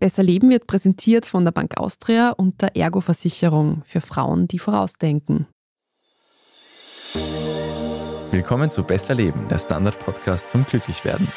Besser Leben wird präsentiert von der Bank Austria und der Ergo-Versicherung für Frauen, die vorausdenken. Willkommen zu Besser Leben, der Standard-Podcast zum Glücklichwerden.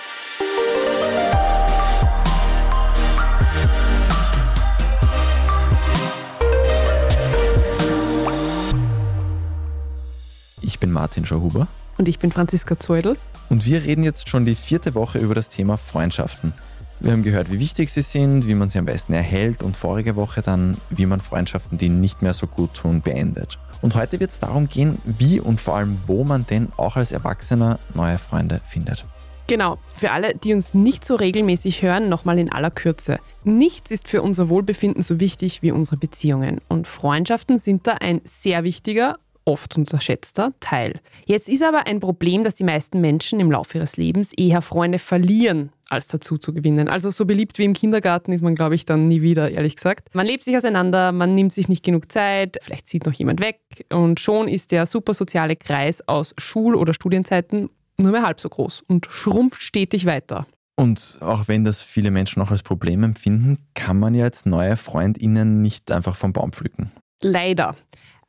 Ich bin Martin Schauhuber. Und ich bin Franziska Zeudel. Und wir reden jetzt schon die vierte Woche über das Thema Freundschaften. Wir haben gehört, wie wichtig sie sind, wie man sie am besten erhält und vorige Woche dann, wie man Freundschaften, die nicht mehr so gut tun, beendet. Und heute wird es darum gehen, wie und vor allem, wo man denn auch als Erwachsener neue Freunde findet. Genau, für alle, die uns nicht so regelmäßig hören, nochmal in aller Kürze. Nichts ist für unser Wohlbefinden so wichtig wie unsere Beziehungen. Und Freundschaften sind da ein sehr wichtiger oft unterschätzter Teil. Jetzt ist aber ein Problem, dass die meisten Menschen im Laufe ihres Lebens eher Freunde verlieren, als dazu zu gewinnen. Also so beliebt wie im Kindergarten ist man, glaube ich, dann nie wieder, ehrlich gesagt. Man lebt sich auseinander, man nimmt sich nicht genug Zeit, vielleicht zieht noch jemand weg und schon ist der super soziale Kreis aus Schul- oder Studienzeiten nur mehr halb so groß und schrumpft stetig weiter. Und auch wenn das viele Menschen noch als Problem empfinden, kann man ja jetzt neue FreundInnen nicht einfach vom Baum pflücken. Leider.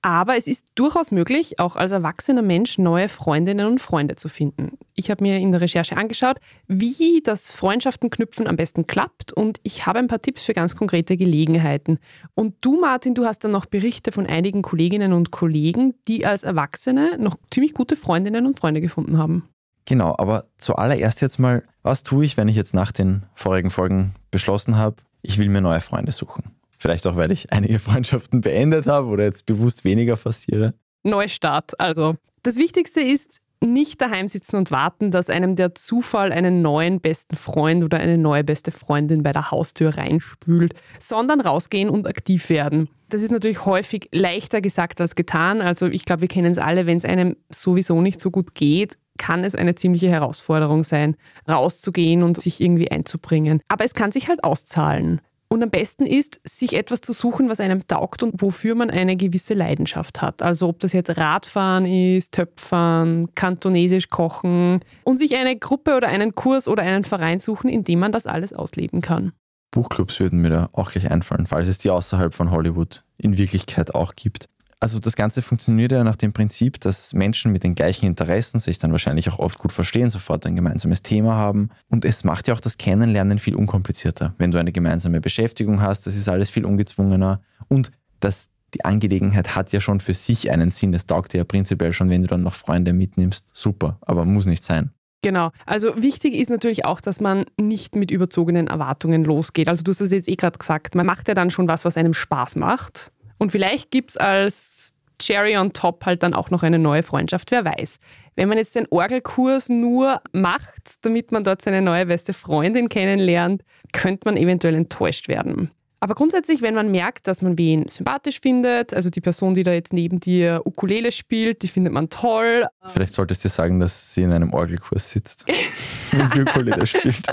Aber es ist durchaus möglich, auch als erwachsener Mensch neue Freundinnen und Freunde zu finden. Ich habe mir in der Recherche angeschaut, wie das Freundschaften knüpfen am besten klappt und ich habe ein paar Tipps für ganz konkrete Gelegenheiten. Und du, Martin, du hast dann noch Berichte von einigen Kolleginnen und Kollegen, die als Erwachsene noch ziemlich gute Freundinnen und Freunde gefunden haben. Genau, aber zuallererst jetzt mal, was tue ich, wenn ich jetzt nach den vorigen Folgen beschlossen habe, ich will mir neue Freunde suchen? Vielleicht auch, weil ich einige Freundschaften beendet habe oder jetzt bewusst weniger forciere. Neustart. Also, das Wichtigste ist, nicht daheim sitzen und warten, dass einem der Zufall einen neuen besten Freund oder eine neue beste Freundin bei der Haustür reinspült, sondern rausgehen und aktiv werden. Das ist natürlich häufig leichter gesagt als getan. Also ich glaube, wir kennen es alle, wenn es einem sowieso nicht so gut geht, kann es eine ziemliche Herausforderung sein, rauszugehen und sich irgendwie einzubringen. Aber es kann sich halt auszahlen. Und am besten ist, sich etwas zu suchen, was einem taugt und wofür man eine gewisse Leidenschaft hat. Also ob das jetzt Radfahren ist, Töpfern, kantonesisch kochen und sich eine Gruppe oder einen Kurs oder einen Verein suchen, in dem man das alles ausleben kann. Buchclubs würden mir da auch gleich einfallen, falls es die außerhalb von Hollywood in Wirklichkeit auch gibt. Also das Ganze funktioniert ja nach dem Prinzip, dass Menschen mit den gleichen Interessen sich dann wahrscheinlich auch oft gut verstehen, sofort ein gemeinsames Thema haben. Und es macht ja auch das Kennenlernen viel unkomplizierter. Wenn du eine gemeinsame Beschäftigung hast, das ist alles viel ungezwungener. Und das, die Angelegenheit hat ja schon für sich einen Sinn. Das taugt dir ja prinzipiell schon, wenn du dann noch Freunde mitnimmst. Super, aber muss nicht sein. Genau. Also wichtig ist natürlich auch, dass man nicht mit überzogenen Erwartungen losgeht. Also du hast es jetzt eh gerade gesagt, man macht ja dann schon was, was einem Spaß macht. Und vielleicht gibt es als Cherry on top halt dann auch noch eine neue Freundschaft, wer weiß. Wenn man jetzt den Orgelkurs nur macht, damit man dort seine neue beste Freundin kennenlernt, könnte man eventuell enttäuscht werden. Aber grundsätzlich, wenn man merkt, dass man wen sympathisch findet, also die Person, die da jetzt neben dir Ukulele spielt, die findet man toll. Vielleicht solltest du sagen, dass sie in einem Orgelkurs sitzt, wenn sie Ukulele spielt.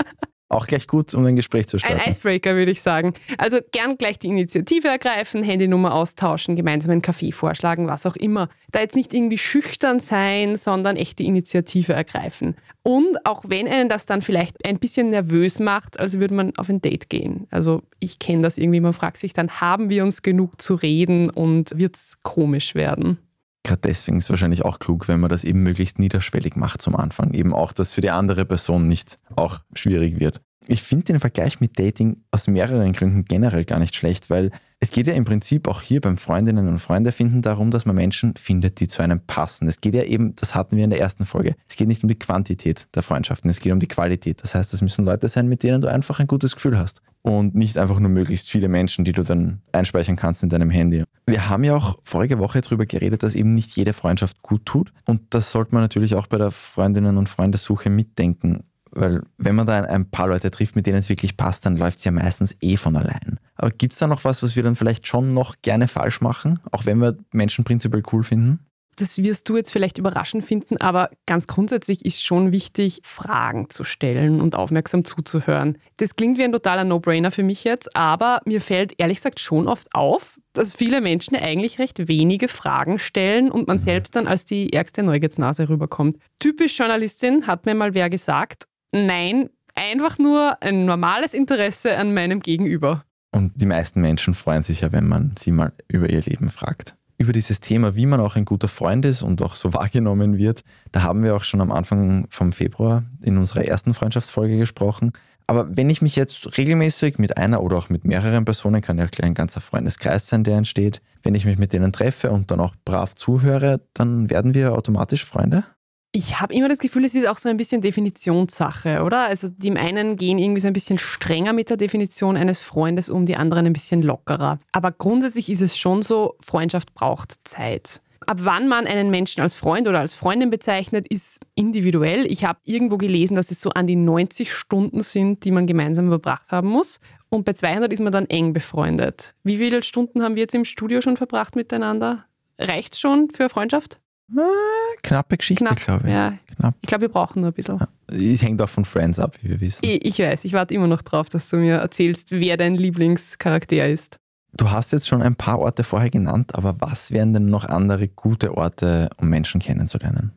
Auch gleich gut, um ein Gespräch zu starten. Ein Icebreaker, würde ich sagen. Also gern gleich die Initiative ergreifen, Handynummer austauschen, gemeinsam einen Kaffee vorschlagen, was auch immer. Da jetzt nicht irgendwie schüchtern sein, sondern echt die Initiative ergreifen. Und auch wenn einen das dann vielleicht ein bisschen nervös macht, also würde man auf ein Date gehen. Also ich kenne das irgendwie, man fragt sich dann, haben wir uns genug zu reden und wird es komisch werden? Gerade deswegen ist es wahrscheinlich auch klug, wenn man das eben möglichst niederschwellig macht zum Anfang. Eben auch, dass für die andere Person nicht auch schwierig wird. Ich finde den Vergleich mit Dating aus mehreren Gründen generell gar nicht schlecht, weil es geht ja im Prinzip auch hier beim Freundinnen und Freunde finden darum, dass man Menschen findet, die zu einem passen. Es geht ja eben, das hatten wir in der ersten Folge, es geht nicht um die Quantität der Freundschaften, es geht um die Qualität. Das heißt, es müssen Leute sein, mit denen du einfach ein gutes Gefühl hast und nicht einfach nur möglichst viele Menschen, die du dann einspeichern kannst in deinem Handy. Wir haben ja auch vorige Woche darüber geredet, dass eben nicht jede Freundschaft gut tut und das sollte man natürlich auch bei der Freundinnen und Freundesuche mitdenken. Weil wenn man da ein paar Leute trifft, mit denen es wirklich passt, dann läuft es ja meistens eh von allein. Aber gibt es da noch was, was wir dann vielleicht schon noch gerne falsch machen, auch wenn wir Menschen prinzipiell cool finden? Das wirst du jetzt vielleicht überraschend finden, aber ganz grundsätzlich ist schon wichtig, Fragen zu stellen und aufmerksam zuzuhören. Das klingt wie ein totaler No-Brainer für mich jetzt, aber mir fällt ehrlich gesagt schon oft auf, dass viele Menschen eigentlich recht wenige Fragen stellen und man selbst dann als die ärgste Neugiersnase rüberkommt. Typisch Journalistin hat mir mal wer gesagt, nein, Einfach nur ein normales Interesse an meinem Gegenüber. Und die meisten Menschen freuen sich ja, wenn man sie mal über ihr Leben fragt. Über dieses Thema, wie man auch ein guter Freund ist und auch so wahrgenommen wird, da haben wir auch schon am Anfang vom Februar in unserer ersten Freundschaftsfolge gesprochen. Aber wenn ich mich jetzt regelmäßig mit einer oder auch mit mehreren Personen, kann ja gleich ein ganzer Freundeskreis sein, der entsteht, wenn ich mich mit denen treffe und dann auch brav zuhöre, dann werden wir automatisch Freunde? Ich habe immer das Gefühl, es ist auch so ein bisschen Definitionssache, oder? Also die einen gehen irgendwie so ein bisschen strenger mit der Definition eines Freundes um, die anderen ein bisschen lockerer. Aber grundsätzlich ist es schon so, Freundschaft braucht Zeit. Ab wann man einen Menschen als Freund oder als Freundin bezeichnet, ist individuell. Ich habe irgendwo gelesen, dass es so an die 90 Stunden sind, die man gemeinsam verbracht haben muss. Und bei 200 ist man dann eng befreundet. Wie viele Stunden haben wir jetzt im Studio schon verbracht miteinander? Reicht schon für Freundschaft? Ah, knappe Geschichte, Knapp, glaube ich. ja. Knapp. Ich glaube, wir brauchen nur ein bisschen. Es hängt auch von Friends ab, wie wir wissen. Ich, ich weiß, ich warte immer noch drauf, dass du mir erzählst, wer dein Lieblingscharakter ist. Du hast jetzt schon ein paar Orte vorher genannt, aber was wären denn noch andere gute Orte, um Menschen kennenzulernen?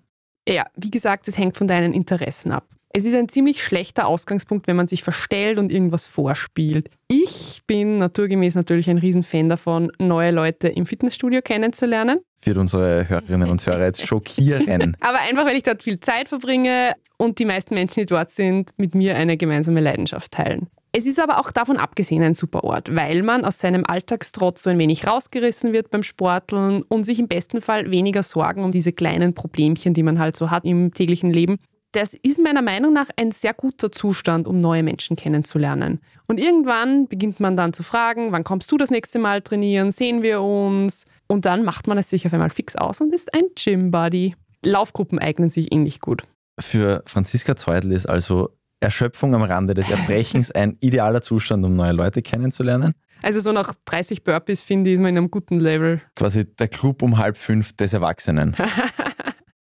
Ja, wie gesagt, es hängt von deinen Interessen ab. Es ist ein ziemlich schlechter Ausgangspunkt, wenn man sich verstellt und irgendwas vorspielt. Ich bin naturgemäß natürlich ein Riesenfan davon, neue Leute im Fitnessstudio kennenzulernen. Wird unsere Hörerinnen und Hörer jetzt schockieren. Aber einfach, weil ich dort viel Zeit verbringe und die meisten Menschen, die dort sind, mit mir eine gemeinsame Leidenschaft teilen. Es ist aber auch davon abgesehen ein super Ort, weil man aus seinem Alltagstrotz so ein wenig rausgerissen wird beim Sporteln und sich im besten Fall weniger Sorgen um diese kleinen Problemchen, die man halt so hat im täglichen Leben. Das ist meiner Meinung nach ein sehr guter Zustand, um neue Menschen kennenzulernen. Und irgendwann beginnt man dann zu fragen, wann kommst du das nächste Mal trainieren, sehen wir uns? Und dann macht man es sich auf einmal fix aus und ist ein Gym-Buddy. Laufgruppen eignen sich ähnlich gut. Für Franziska Zeudel ist also Erschöpfung am Rande des Erbrechens ein idealer Zustand, um neue Leute kennenzulernen. Also so nach 30 Burpees finde ich, ist man in einem guten Level. Quasi der Club um halb fünf des Erwachsenen.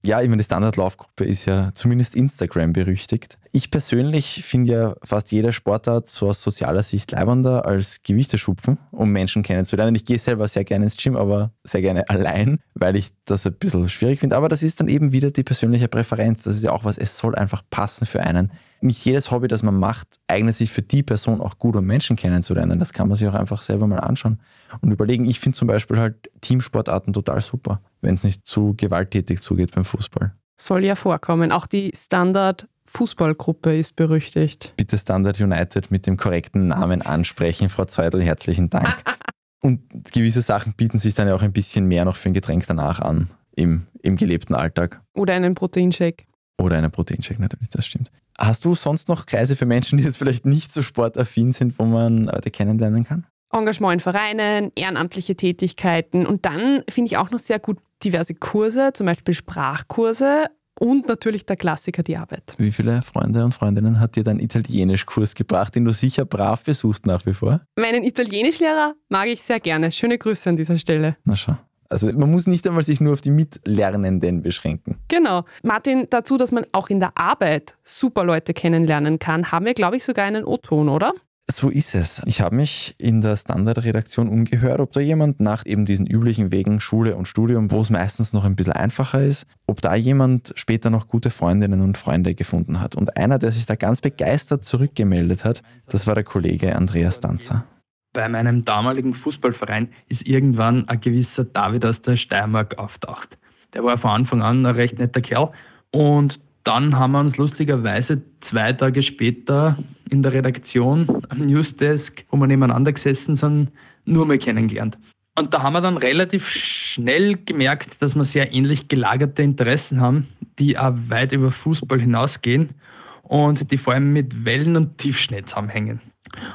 Ja, ich meine, die Standardlaufgruppe ist ja zumindest Instagram berüchtigt. Ich persönlich finde ja fast jede Sportart so aus sozialer Sicht leibender als Gewichteschupfen, um Menschen kennenzulernen. Ich gehe selber sehr gerne ins Gym, aber sehr gerne allein, weil ich das ein bisschen schwierig finde. Aber das ist dann eben wieder die persönliche Präferenz. Das ist ja auch was, es soll einfach passen für einen. Nicht jedes Hobby, das man macht, eignet sich für die Person auch gut, um Menschen kennenzulernen. Das kann man sich auch einfach selber mal anschauen und überlegen. Ich finde zum Beispiel halt Teamsportarten total super, wenn es nicht zu gewalttätig zugeht beim Fußball. Soll ja vorkommen. Auch die Standard-Fußballgruppe ist berüchtigt. Bitte Standard United mit dem korrekten Namen ansprechen, Frau Zeudel, herzlichen Dank. Und gewisse Sachen bieten sich dann ja auch ein bisschen mehr noch für ein Getränk danach an im, im gelebten Alltag. Oder einen Proteinshake. Oder einen Proteinshake natürlich, das stimmt. Hast du sonst noch Kreise für Menschen, die jetzt vielleicht nicht so sportaffin sind, wo man Leute kennenlernen kann? Engagement in Vereinen, ehrenamtliche Tätigkeiten und dann finde ich auch noch sehr gut diverse Kurse, zum Beispiel Sprachkurse und natürlich der Klassiker, die Arbeit. Wie viele Freunde und Freundinnen hat dir dein Italienischkurs gebracht, den du sicher brav besuchst nach wie vor? Meinen Italienischlehrer mag ich sehr gerne. Schöne Grüße an dieser Stelle. Na schau. Also man muss nicht einmal sich nur auf die Mitlernenden beschränken. Genau. Martin, dazu, dass man auch in der Arbeit super Leute kennenlernen kann, haben wir, glaube ich, sogar einen O-Ton, oder? So ist es. Ich habe mich in der Standardredaktion umgehört, ob da jemand nach eben diesen üblichen Wegen Schule und Studium, wo es meistens noch ein bisschen einfacher ist, ob da jemand später noch gute Freundinnen und Freunde gefunden hat. Und einer, der sich da ganz begeistert zurückgemeldet hat, das war der Kollege Andreas Danzer. Bei meinem damaligen Fußballverein ist irgendwann ein gewisser David aus der Steiermark auftaucht. Der war von Anfang an ein recht netter Kerl und dann haben wir uns lustigerweise zwei Tage später in der Redaktion am Newsdesk, wo wir nebeneinander gesessen sind, nur mal kennengelernt. Und da haben wir dann relativ schnell gemerkt, dass wir sehr ähnlich gelagerte Interessen haben, die auch weit über Fußball hinausgehen und die vor allem mit Wellen und Tiefschnee zusammenhängen.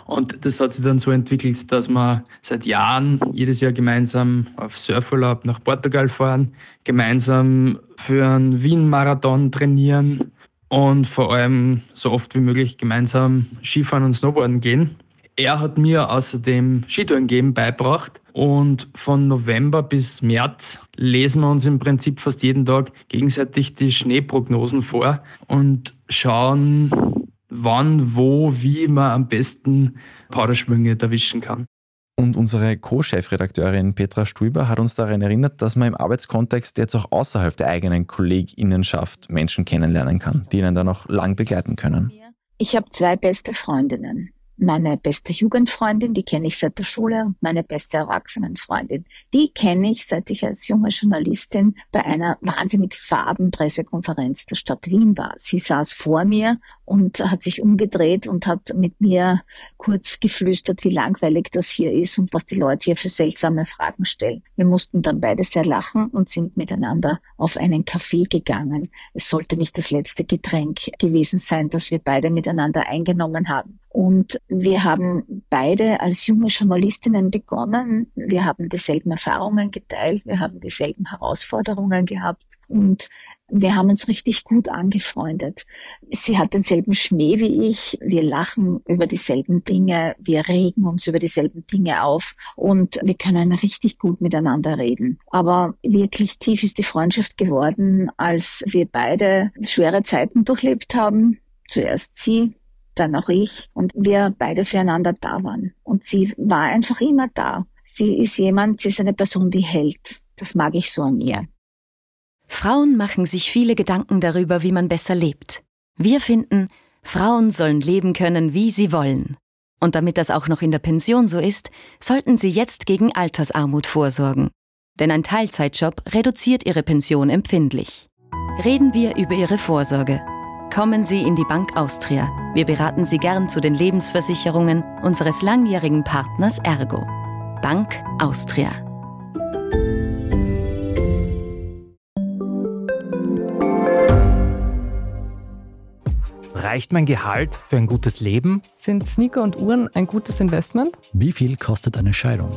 Und das hat sich dann so entwickelt, dass wir seit Jahren jedes Jahr gemeinsam auf Surfurlaub nach Portugal fahren, gemeinsam für einen Wien-Marathon trainieren und vor allem so oft wie möglich gemeinsam Skifahren und Snowboarden gehen. Er hat mir außerdem Skitouren geben beibracht und von November bis März lesen wir uns im Prinzip fast jeden Tag gegenseitig die Schneeprognosen vor und schauen, wann, wo, wie man am besten Powderschwünge erwischen kann. Und unsere Co-Chefredakteurin Petra Stuiber hat uns daran erinnert, dass man im Arbeitskontext jetzt auch außerhalb der eigenen KollegInnenschaft Menschen kennenlernen kann, die einen dann auch lang begleiten können. Ich habe zwei beste Freundinnen meine beste Jugendfreundin, die kenne ich seit der Schule, und meine beste Erwachsenenfreundin. Die kenne ich, seit ich als junge Journalistin bei einer wahnsinnig faden Pressekonferenz der Stadt Wien war. Sie saß vor mir und hat sich umgedreht und hat mit mir kurz geflüstert, wie langweilig das hier ist und was die Leute hier für seltsame Fragen stellen. Wir mussten dann beide sehr lachen und sind miteinander auf einen Kaffee gegangen. Es sollte nicht das letzte Getränk gewesen sein, das wir beide miteinander eingenommen haben. Und wir haben beide als junge Journalistinnen begonnen. Wir haben dieselben Erfahrungen geteilt. Wir haben dieselben Herausforderungen gehabt. Und wir haben uns richtig gut angefreundet. Sie hat denselben Schmäh wie ich. Wir lachen über dieselben Dinge. Wir regen uns über dieselben Dinge auf. Und wir können richtig gut miteinander reden. Aber wirklich tief ist die Freundschaft geworden, als wir beide schwere Zeiten durchlebt haben. Zuerst sie, dann auch ich und wir beide füreinander da waren. Und sie war einfach immer da. Sie ist jemand, sie ist eine Person, die hält. Das mag ich so an ihr. Frauen machen sich viele Gedanken darüber, wie man besser lebt. Wir finden, Frauen sollen leben können, wie sie wollen. Und damit das auch noch in der Pension so ist, sollten sie jetzt gegen Altersarmut vorsorgen. Denn ein Teilzeitjob reduziert ihre Pension empfindlich. Reden wir über ihre Vorsorge Kommen Sie in die Bank Austria. Wir beraten Sie gern zu den Lebensversicherungen unseres langjährigen Partners Ergo. Bank Austria. Reicht mein Gehalt für ein gutes Leben? Sind Sneaker und Uhren ein gutes Investment? Wie viel kostet eine Scheidung?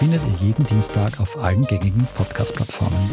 findet ihr jeden Dienstag auf allen gängigen Podcast-Plattformen.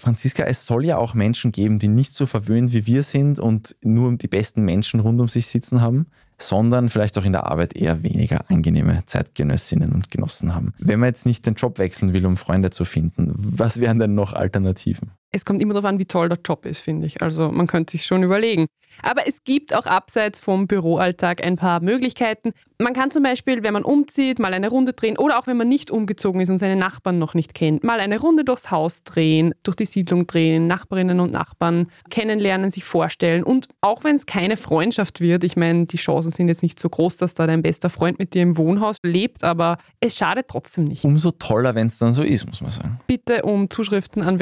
Franziska, es soll ja auch Menschen geben, die nicht so verwöhnt wie wir sind und nur die besten Menschen rund um sich sitzen haben, sondern vielleicht auch in der Arbeit eher weniger angenehme Zeitgenössinnen und Genossen haben. Wenn man jetzt nicht den Job wechseln will, um Freunde zu finden, was wären denn noch Alternativen? Es kommt immer darauf an, wie toll der Job ist, finde ich. Also man könnte sich schon überlegen. Aber es gibt auch abseits vom Büroalltag ein paar Möglichkeiten. Man kann zum Beispiel, wenn man umzieht, mal eine Runde drehen oder auch wenn man nicht umgezogen ist und seine Nachbarn noch nicht kennt, mal eine Runde durchs Haus drehen, durch die Siedlung drehen, Nachbarinnen und Nachbarn kennenlernen, sich vorstellen. Und auch wenn es keine Freundschaft wird, ich meine, die Chancen sind jetzt nicht so groß, dass da dein bester Freund mit dir im Wohnhaus lebt, aber es schadet trotzdem nicht. Umso toller, wenn es dann so ist, muss man sagen. Bitte um Zuschriften an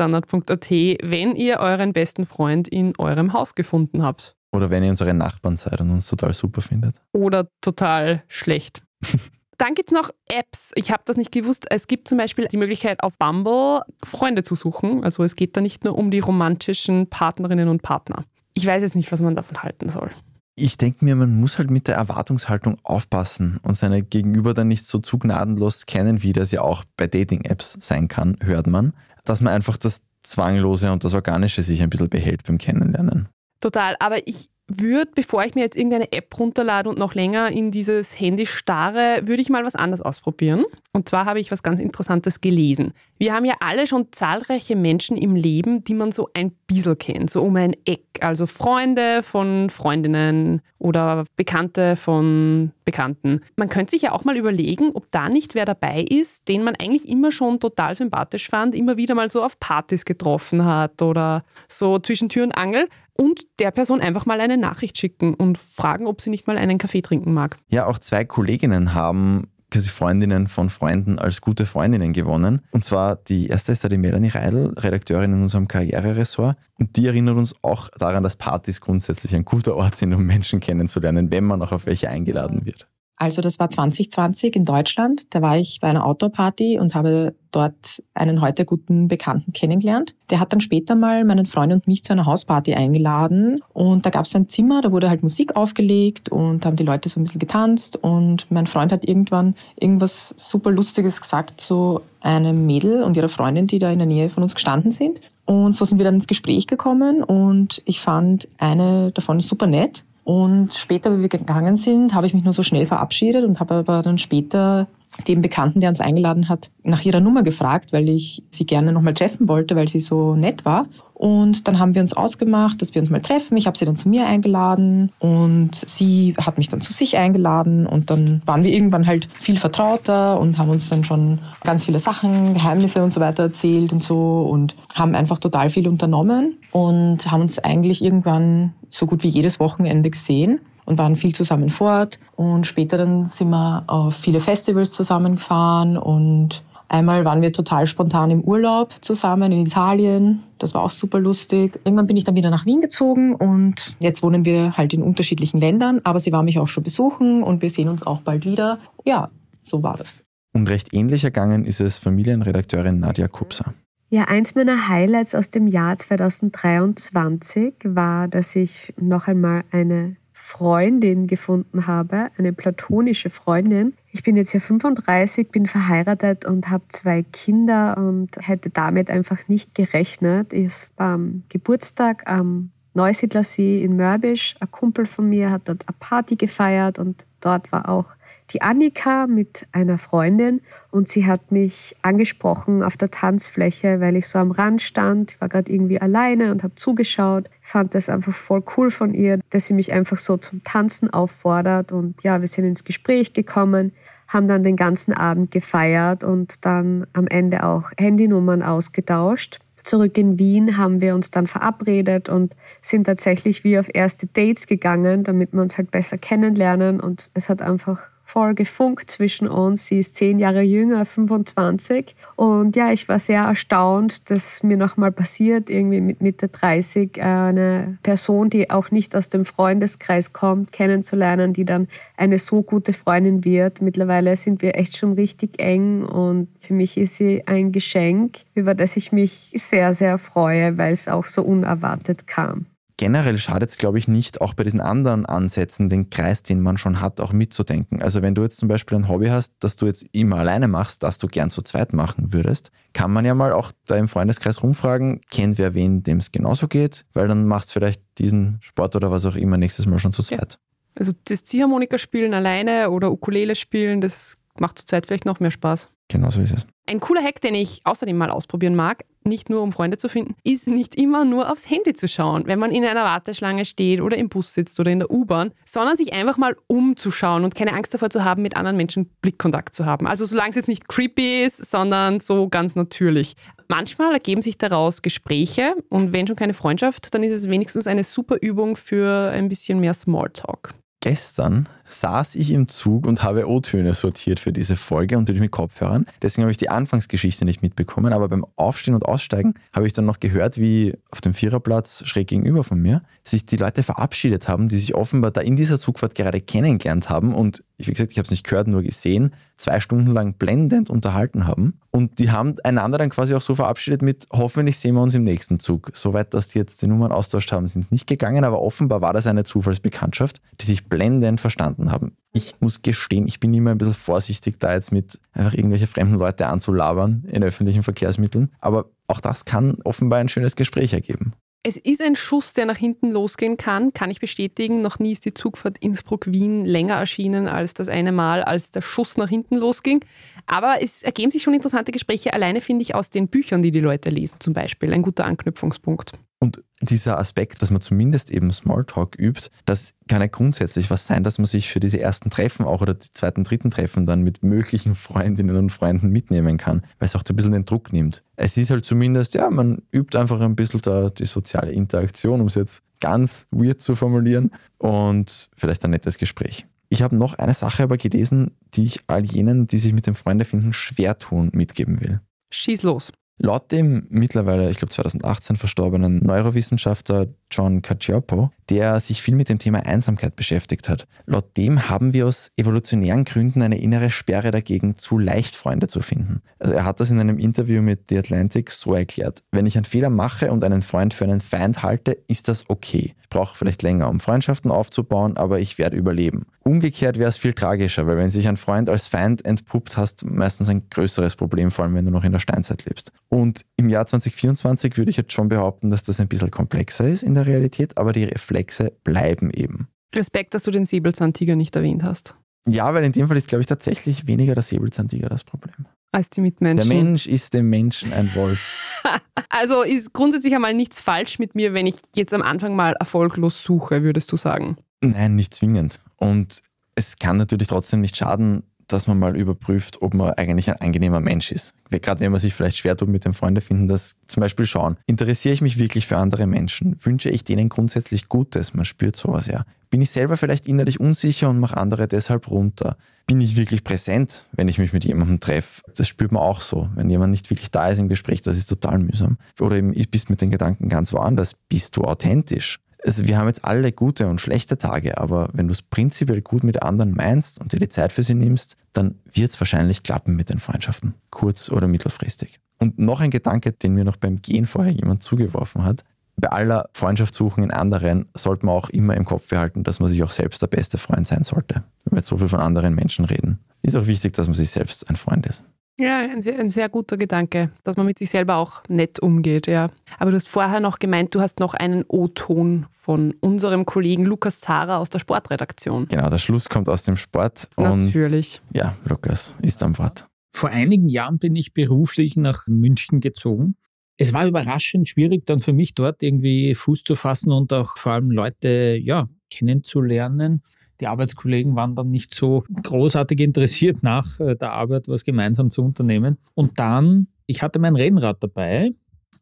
besserleben.derstandard.at, wenn ihr euren besten Freund in eurem Haus gefunden habt. Oder wenn ihr unsere Nachbarn seid und uns total super findet. Oder total schlecht. Dann gibt es noch Apps. Ich habe das nicht gewusst. Es gibt zum Beispiel die Möglichkeit, auf Bumble Freunde zu suchen. Also es geht da nicht nur um die romantischen Partnerinnen und Partner. Ich weiß jetzt nicht, was man davon halten soll. Ich denke mir, man muss halt mit der Erwartungshaltung aufpassen und seine Gegenüber dann nicht so zu gnadenlos kennen, wie das ja auch bei Dating-Apps sein kann, hört man, dass man einfach das Zwanglose und das Organische sich ein bisschen behält beim Kennenlernen. Total, aber ich würde, bevor ich mir jetzt irgendeine App runterlade und noch länger in dieses Handy starre, würde ich mal was anderes ausprobieren. Und zwar habe ich was ganz Interessantes gelesen. Wir haben ja alle schon zahlreiche Menschen im Leben, die man so ein bisschen kennt, so um ein Eck. Also Freunde von Freundinnen oder Bekannte von Bekannten. Man könnte sich ja auch mal überlegen, ob da nicht wer dabei ist, den man eigentlich immer schon total sympathisch fand, immer wieder mal so auf Partys getroffen hat oder so zwischen Tür und Angel und der Person einfach mal eine Nachricht schicken und fragen, ob sie nicht mal einen Kaffee trinken mag. Ja, auch zwei Kolleginnen haben quasi Freundinnen von Freunden als gute Freundinnen gewonnen. Und zwar die erste ist da die Melanie Reidel, Redakteurin in unserem Karriereressort. Und die erinnert uns auch daran, dass Partys grundsätzlich ein guter Ort sind, um Menschen kennenzulernen, wenn man auch auf welche eingeladen wird. Also das war 2020 in Deutschland. Da war ich bei einer Outdoor-Party und habe dort einen heute guten Bekannten kennengelernt. Der hat dann später mal meinen Freund und mich zu einer Hausparty eingeladen. Und da gab es ein Zimmer, da wurde halt Musik aufgelegt und haben die Leute so ein bisschen getanzt. Und mein Freund hat irgendwann irgendwas super Lustiges gesagt zu einem Mädel und ihrer Freundin, die da in der Nähe von uns gestanden sind. Und so sind wir dann ins Gespräch gekommen und ich fand eine davon super nett Und später, wie wir gegangen sind, habe ich mich nur so schnell verabschiedet und habe aber dann später dem Bekannten, der uns eingeladen hat, nach ihrer Nummer gefragt, weil ich sie gerne nochmal treffen wollte, weil sie so nett war. Und dann haben wir uns ausgemacht, dass wir uns mal treffen. Ich habe sie dann zu mir eingeladen und sie hat mich dann zu sich eingeladen. Und dann waren wir irgendwann halt viel vertrauter und haben uns dann schon ganz viele Sachen, Geheimnisse und so weiter erzählt und so und haben einfach total viel unternommen und haben uns eigentlich irgendwann so gut wie jedes Wochenende gesehen und waren viel zusammen fort. Und später dann sind wir auf viele Festivals zusammengefahren und Einmal waren wir total spontan im Urlaub zusammen in Italien. Das war auch super lustig. Irgendwann bin ich dann wieder nach Wien gezogen und jetzt wohnen wir halt in unterschiedlichen Ländern. Aber sie war mich auch schon besuchen und wir sehen uns auch bald wieder. Ja, so war das. Und recht ähnlich ergangen ist es Familienredakteurin Nadja Kupser. Ja, eins meiner Highlights aus dem Jahr 2023 war, dass ich noch einmal eine Freundin gefunden habe, eine platonische Freundin. Ich bin jetzt ja 35, bin verheiratet und habe zwei Kinder und hätte damit einfach nicht gerechnet. Es war am Geburtstag am Neusiedlersee in Mörbisch. Ein Kumpel von mir hat dort eine Party gefeiert und dort war auch die Annika mit einer Freundin und sie hat mich angesprochen auf der Tanzfläche, weil ich so am Rand stand. Ich war gerade irgendwie alleine und habe zugeschaut. Fand das einfach voll cool von ihr, dass sie mich einfach so zum Tanzen auffordert. Und ja, wir sind ins Gespräch gekommen, haben dann den ganzen Abend gefeiert und dann am Ende auch Handynummern ausgetauscht. Zurück in Wien haben wir uns dann verabredet und sind tatsächlich wie auf erste Dates gegangen, damit wir uns halt besser kennenlernen. Und es hat einfach voll gefunkt zwischen uns. Sie ist zehn Jahre jünger, 25. Und ja, ich war sehr erstaunt, dass mir nochmal passiert, irgendwie mit Mitte 30 äh, eine Person, die auch nicht aus dem Freundeskreis kommt, kennenzulernen, die dann eine so gute Freundin wird. Mittlerweile sind wir echt schon richtig eng und für mich ist sie ein Geschenk, über das ich mich sehr, sehr freue, weil es auch so unerwartet kam generell schadet es, glaube ich, nicht, auch bei diesen anderen Ansätzen, den Kreis, den man schon hat, auch mitzudenken. Also wenn du jetzt zum Beispiel ein Hobby hast, das du jetzt immer alleine machst, das du gern zu zweit machen würdest, kann man ja mal auch da im Freundeskreis rumfragen, kennt wer wen, dem es genauso geht, weil dann machst du vielleicht diesen Sport oder was auch immer nächstes Mal schon zu zweit. Ja. Also das Ziehharmonika spielen alleine oder Ukulele spielen, das macht zu zweit vielleicht noch mehr Spaß. Genau so ist es. Ein cooler Hack, den ich außerdem mal ausprobieren mag, nicht nur um Freunde zu finden, ist nicht immer nur aufs Handy zu schauen, wenn man in einer Warteschlange steht oder im Bus sitzt oder in der U-Bahn, sondern sich einfach mal umzuschauen und keine Angst davor zu haben, mit anderen Menschen Blickkontakt zu haben. Also solange es jetzt nicht creepy ist, sondern so ganz natürlich. Manchmal ergeben sich daraus Gespräche und wenn schon keine Freundschaft, dann ist es wenigstens eine super Übung für ein bisschen mehr Smalltalk. Gestern saß ich im Zug und habe O-Töne sortiert für diese Folge unter mit Kopfhörern. Deswegen habe ich die Anfangsgeschichte nicht mitbekommen, aber beim Aufstehen und Aussteigen habe ich dann noch gehört, wie auf dem Viererplatz schräg gegenüber von mir sich die Leute verabschiedet haben, die sich offenbar da in dieser Zugfahrt gerade kennengelernt haben und wie gesagt, ich habe es nicht gehört, nur gesehen, zwei Stunden lang blendend unterhalten haben. Und die haben einander dann quasi auch so verabschiedet mit, hoffentlich sehen wir uns im nächsten Zug. Soweit, dass die jetzt die Nummern austauscht haben, sind es nicht gegangen, aber offenbar war das eine Zufallsbekanntschaft, die sich blendend verstanden haben. Ich muss gestehen, ich bin immer ein bisschen vorsichtig, da jetzt mit einfach irgendwelche fremden Leute anzulabern in öffentlichen Verkehrsmitteln. Aber auch das kann offenbar ein schönes Gespräch ergeben. Es ist ein Schuss, der nach hinten losgehen kann, kann ich bestätigen. Noch nie ist die Zugfahrt Innsbruck-Wien länger erschienen als das eine Mal, als der Schuss nach hinten losging. Aber es ergeben sich schon interessante Gespräche, alleine finde ich aus den Büchern, die die Leute lesen zum Beispiel. Ein guter Anknüpfungspunkt. Und dieser Aspekt, dass man zumindest eben Smalltalk übt, das kann ja grundsätzlich was sein, dass man sich für diese ersten Treffen auch oder die zweiten, dritten Treffen dann mit möglichen Freundinnen und Freunden mitnehmen kann, weil es auch ein bisschen den Druck nimmt. Es ist halt zumindest, ja, man übt einfach ein bisschen da die soziale Interaktion, um es jetzt ganz weird zu formulieren und vielleicht ein nettes Gespräch. Ich habe noch eine Sache aber gelesen, die ich all jenen, die sich mit dem Freundefinden schwer tun, mitgeben will. Schieß los. Laut dem mittlerweile, ich glaube 2018 verstorbenen Neurowissenschaftler John Cacioppo, der sich viel mit dem Thema Einsamkeit beschäftigt hat. Laut dem haben wir aus evolutionären Gründen eine innere Sperre dagegen, zu leicht Freunde zu finden. Also er hat das in einem Interview mit The Atlantic so erklärt. Wenn ich einen Fehler mache und einen Freund für einen Feind halte, ist das okay. Ich brauche vielleicht länger, um Freundschaften aufzubauen, aber ich werde überleben. Umgekehrt wäre es viel tragischer, weil wenn sich ein Freund als Feind entpuppt, hast du meistens ein größeres Problem, vor allem wenn du noch in der Steinzeit lebst. Und im Jahr 2024 würde ich jetzt schon behaupten, dass das ein bisschen komplexer ist in der Realität, aber die Reflexe bleiben eben. Respekt, dass du den Säbelzahntiger nicht erwähnt hast. Ja, weil in dem Fall ist, glaube ich, tatsächlich weniger der Säbelzahntiger das Problem. Als die Mitmenschen. Der Mensch ist dem Menschen ein Wolf. also ist grundsätzlich einmal nichts falsch mit mir, wenn ich jetzt am Anfang mal erfolglos suche, würdest du sagen? Nein, nicht zwingend. Und es kann natürlich trotzdem nicht schaden, dass man mal überprüft, ob man eigentlich ein angenehmer Mensch ist. Gerade wenn man sich vielleicht schwer tut mit den Freunden finden, dass zum Beispiel schauen, interessiere ich mich wirklich für andere Menschen? Wünsche ich denen grundsätzlich Gutes? Man spürt sowas ja. Bin ich selber vielleicht innerlich unsicher und mache andere deshalb runter? Bin ich wirklich präsent, wenn ich mich mit jemandem treffe? Das spürt man auch so. Wenn jemand nicht wirklich da ist im Gespräch, das ist total mühsam. Oder eben, ich bist mit den Gedanken ganz woanders. Bist du authentisch? Also wir haben jetzt alle gute und schlechte Tage, aber wenn du es prinzipiell gut mit anderen meinst und dir die Zeit für sie nimmst, dann wird es wahrscheinlich klappen mit den Freundschaften, kurz- oder mittelfristig. Und noch ein Gedanke, den mir noch beim Gehen vorher jemand zugeworfen hat. Bei aller Freundschaftssuchen in anderen sollte man auch immer im Kopf behalten, dass man sich auch selbst der beste Freund sein sollte. Wenn wir jetzt so viel von anderen Menschen reden, ist auch wichtig, dass man sich selbst ein Freund ist. Ja, ein sehr, ein sehr, guter Gedanke, dass man mit sich selber auch nett umgeht, ja. Aber du hast vorher noch gemeint, du hast noch einen O-Ton von unserem Kollegen Lukas Zara aus der Sportredaktion. Genau, der Schluss kommt aus dem Sport. Natürlich. Und ja, Lukas ist am Wort. Vor einigen Jahren bin ich beruflich nach München gezogen. Es war überraschend schwierig, dann für mich dort irgendwie Fuß zu fassen und auch vor allem Leute ja, kennenzulernen. Die Arbeitskollegen waren dann nicht so großartig interessiert nach äh, der Arbeit, was gemeinsam zu unternehmen. Und dann, ich hatte mein Rennrad dabei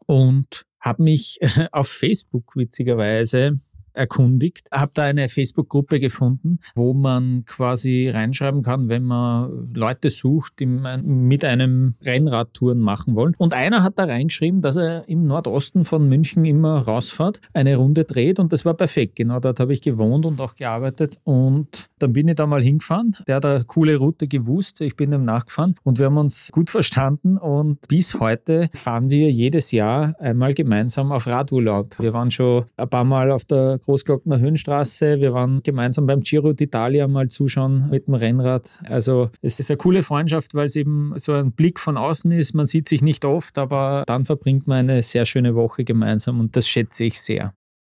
und habe mich auf Facebook witzigerweise erkundigt, habe da eine Facebook-Gruppe gefunden, wo man quasi reinschreiben kann, wenn man Leute sucht, die mit einem Rennrad Touren machen wollen. Und einer hat da reingeschrieben, dass er im Nordosten von München immer rausfährt, eine Runde dreht und das war perfekt. Genau dort habe ich gewohnt und auch gearbeitet und dann bin ich da mal hingefahren. Der hat eine coole Route gewusst, ich bin ihm nachgefahren und wir haben uns gut verstanden und bis heute fahren wir jedes Jahr einmal gemeinsam auf Radurlaub. Wir waren schon ein paar Mal auf der Großglockner Höhenstraße. Wir waren gemeinsam beim Giro d'Italia mal zuschauen mit dem Rennrad. Also es ist eine coole Freundschaft, weil es eben so ein Blick von außen ist. Man sieht sich nicht oft, aber dann verbringt man eine sehr schöne Woche gemeinsam und das schätze ich sehr.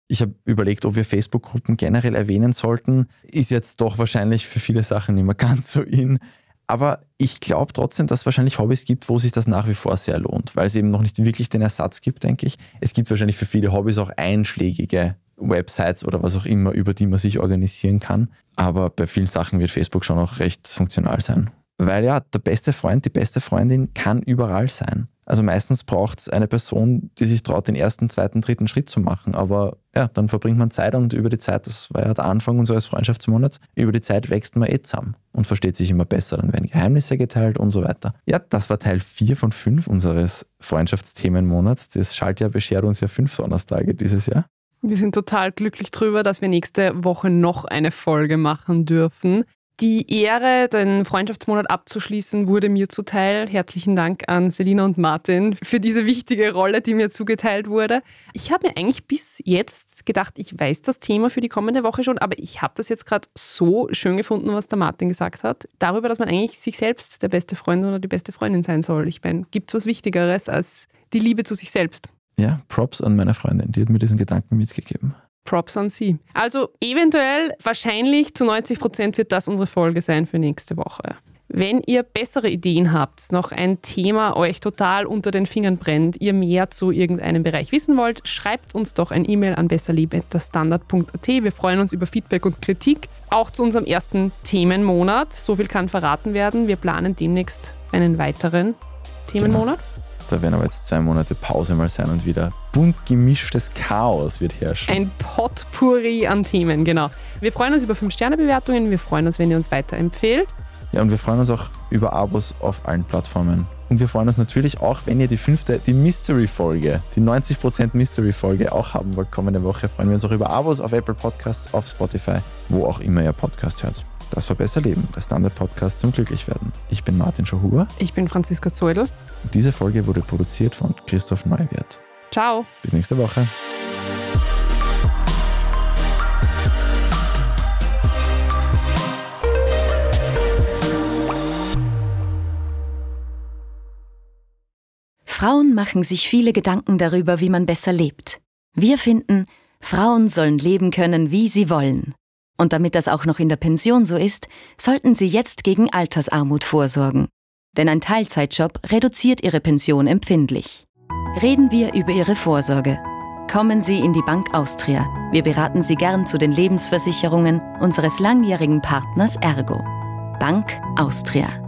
Ich habe überlegt, ob wir Facebook-Gruppen generell erwähnen sollten. Ist jetzt doch wahrscheinlich für viele Sachen nicht mehr ganz so in. Aber ich glaube trotzdem, dass es wahrscheinlich Hobbys gibt, wo sich das nach wie vor sehr lohnt, weil es eben noch nicht wirklich den Ersatz gibt, denke ich. Es gibt wahrscheinlich für viele Hobbys auch einschlägige Websites oder was auch immer, über die man sich organisieren kann. Aber bei vielen Sachen wird Facebook schon auch recht funktional sein. Weil ja, der beste Freund, die beste Freundin kann überall sein. Also meistens braucht es eine Person, die sich traut, den ersten, zweiten, dritten Schritt zu machen. Aber ja, dann verbringt man Zeit und über die Zeit, das war ja der Anfang unseres Freundschaftsmonats, über die Zeit wächst man eh zusammen und versteht sich immer besser. Dann werden Geheimnisse geteilt und so weiter. Ja, das war Teil 4 von 5 unseres Freundschaftsthemenmonats. Das Schaltjahr beschert uns ja fünf Donnerstage dieses Jahr. Wir sind total glücklich drüber, dass wir nächste Woche noch eine Folge machen dürfen. Die Ehre, den Freundschaftsmonat abzuschließen, wurde mir zuteil. Herzlichen Dank an Selina und Martin für diese wichtige Rolle, die mir zugeteilt wurde. Ich habe mir eigentlich bis jetzt gedacht, ich weiß das Thema für die kommende Woche schon, aber ich habe das jetzt gerade so schön gefunden, was der Martin gesagt hat. Darüber, dass man eigentlich sich selbst der beste Freund oder die beste Freundin sein soll. Ich meine, gibt es was Wichtigeres als die Liebe zu sich selbst? Ja, Props an meine Freundin, die hat mir diesen Gedanken mitgegeben. Props an sie. Also eventuell, wahrscheinlich zu 90 Prozent wird das unsere Folge sein für nächste Woche. Wenn ihr bessere Ideen habt, noch ein Thema euch total unter den Fingern brennt, ihr mehr zu irgendeinem Bereich wissen wollt, schreibt uns doch ein E-Mail an besserliebe.standard.at. Wir freuen uns über Feedback und Kritik, auch zu unserem ersten Themenmonat. So viel kann verraten werden. Wir planen demnächst einen weiteren Themenmonat. Genau. Da werden aber jetzt zwei Monate Pause mal sein und wieder bunt gemischtes Chaos wird herrschen. Ein Potpourri an Themen, genau. Wir freuen uns über 5-Sterne-Bewertungen, wir freuen uns, wenn ihr uns weiterempfehlt. Ja, und wir freuen uns auch über Abos auf allen Plattformen. Und wir freuen uns natürlich auch, wenn ihr die fünfte, die Mystery-Folge, die 90% Mystery-Folge auch haben wollt kommende Woche. Freuen wir uns auch über Abos auf Apple Podcasts, auf Spotify, wo auch immer ihr Podcast hört. Das war Besser Leben, der Standard-Podcast zum Glücklichwerden. Ich bin Martin Schauhuber. Ich bin Franziska Zeudel. Diese Folge wurde produziert von Christoph Neuwirth. Ciao. Bis nächste Woche. Frauen machen sich viele Gedanken darüber, wie man besser lebt. Wir finden, Frauen sollen leben können, wie sie wollen. Und damit das auch noch in der Pension so ist, sollten Sie jetzt gegen Altersarmut vorsorgen. Denn ein Teilzeitjob reduziert Ihre Pension empfindlich. Reden wir über Ihre Vorsorge. Kommen Sie in die Bank Austria. Wir beraten Sie gern zu den Lebensversicherungen unseres langjährigen Partners Ergo. Bank Austria.